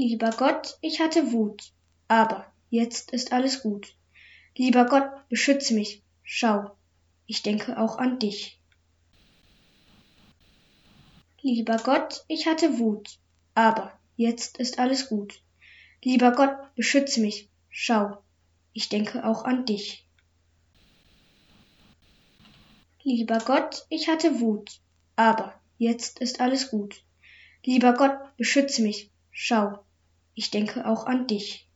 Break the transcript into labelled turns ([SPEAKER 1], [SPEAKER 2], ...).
[SPEAKER 1] Lieber Gott, ich hatte Wut, aber jetzt ist alles gut. Lieber Gott, beschütze mich, schau, ich denke auch an dich. Lieber Gott, ich hatte Wut, aber jetzt ist alles gut. Lieber Gott, beschütze mich, schau, ich denke auch an dich. Lieber Gott, ich hatte Wut, aber jetzt ist alles gut. Lieber Gott, beschütze mich, schau, ich denke auch an dich.